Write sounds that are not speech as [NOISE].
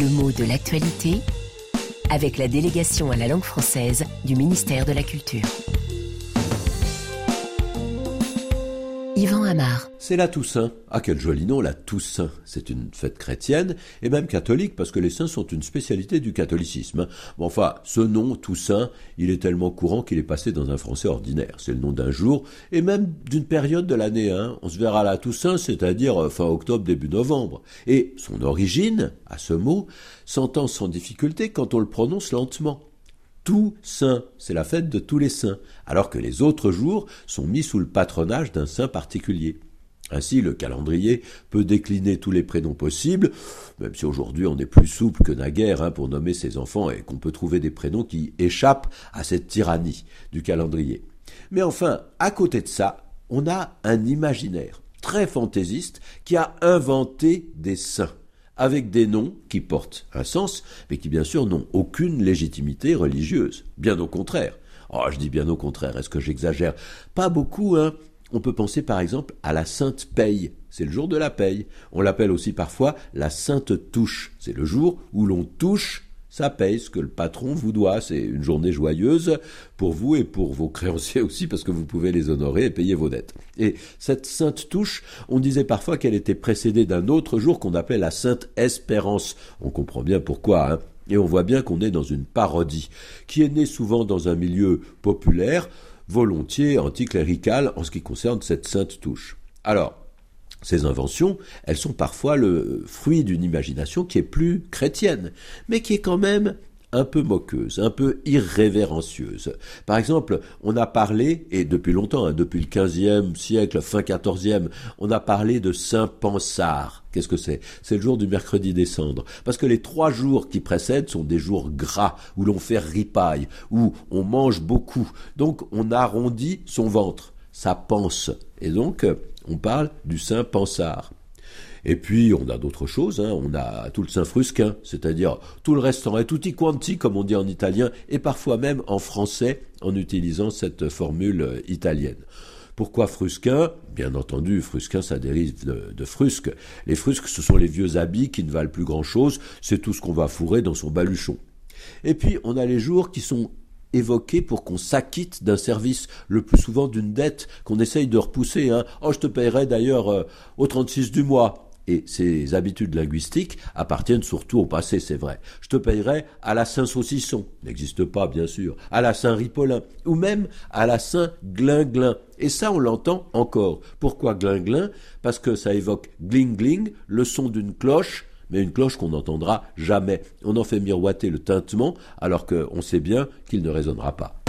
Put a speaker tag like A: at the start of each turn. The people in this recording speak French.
A: Le mot de l'actualité avec la délégation à la langue française du ministère de la Culture. Yvan Amar.
B: C'est la Toussaint. Ah, quel joli nom, la Toussaint. C'est une fête chrétienne et même catholique parce que les saints sont une spécialité du catholicisme. Enfin, ce nom, Toussaint, il est tellement courant qu'il est passé dans un français ordinaire. C'est le nom d'un jour et même d'une période de l'année. Hein. On se verra la Toussaint, c'est-à-dire fin octobre, début novembre. Et son origine, à ce mot, s'entend sans difficulté quand on le prononce lentement tout saint, c'est la fête de tous les saints, alors que les autres jours sont mis sous le patronage d'un saint particulier. Ainsi, le calendrier peut décliner tous les prénoms possibles, même si aujourd'hui on est plus souple que naguère hein, pour nommer ses enfants et qu'on peut trouver des prénoms qui échappent à cette tyrannie du calendrier. Mais enfin, à côté de ça, on a un imaginaire très fantaisiste qui a inventé des saints avec des noms qui portent un sens, mais qui bien sûr n'ont aucune légitimité religieuse. Bien au contraire. Oh, je dis bien au contraire, est-ce que j'exagère? Pas beaucoup, hein. On peut penser par exemple à la Sainte Paye, c'est le jour de la paye. On l'appelle aussi parfois la Sainte Touche, c'est le jour où l'on touche ça paye ce que le patron vous doit. C'est une journée joyeuse pour vous et pour vos créanciers [LAUGHS] aussi, parce que vous pouvez les honorer et payer vos dettes. Et cette sainte touche, on disait parfois qu'elle était précédée d'un autre jour qu'on appelait la sainte espérance. On comprend bien pourquoi, hein. Et on voit bien qu'on est dans une parodie, qui est née souvent dans un milieu populaire, volontiers anticlérical en ce qui concerne cette sainte touche. Alors, ces inventions, elles sont parfois le fruit d'une imagination qui est plus chrétienne, mais qui est quand même un peu moqueuse, un peu irrévérencieuse. Par exemple, on a parlé, et depuis longtemps, hein, depuis le XVe siècle, fin XIVe, on a parlé de Saint Pansard. Qu'est-ce que c'est? C'est le jour du mercredi des cendres. Parce que les trois jours qui précèdent sont des jours gras, où l'on fait ripaille, où on mange beaucoup. Donc on arrondit son ventre, ça pense. Et donc, on parle du saint Pansard. Et puis, on a d'autres choses, hein. on a tout le saint frusquin, c'est-à-dire tout le restaurant, et tutti quanti, comme on dit en italien, et parfois même en français, en utilisant cette formule euh, italienne. Pourquoi frusquin? Bien entendu, frusquin, ça dérive de, de, frusque. Les frusques, ce sont les vieux habits qui ne valent plus grand-chose, c'est tout ce qu'on va fourrer dans son baluchon. Et puis, on a les jours qui sont évoqué pour qu'on s'acquitte d'un service, le plus souvent d'une dette qu'on essaye de repousser. Hein. Oh, je te paierai d'ailleurs euh, au 36 du mois. Et ces habitudes linguistiques appartiennent surtout au passé, c'est vrai. Je te payerai à la Saint-Saucisson, n'existe pas bien sûr, à la Saint-Ripolin, ou même à la Saint-Glinglin. Et ça, on l'entend encore. Pourquoi Glinglin? Parce que ça évoque gling-gling, le son d'une cloche, mais une cloche qu'on n'entendra jamais. On en fait miroiter le tintement, alors qu'on sait bien qu'il ne résonnera pas.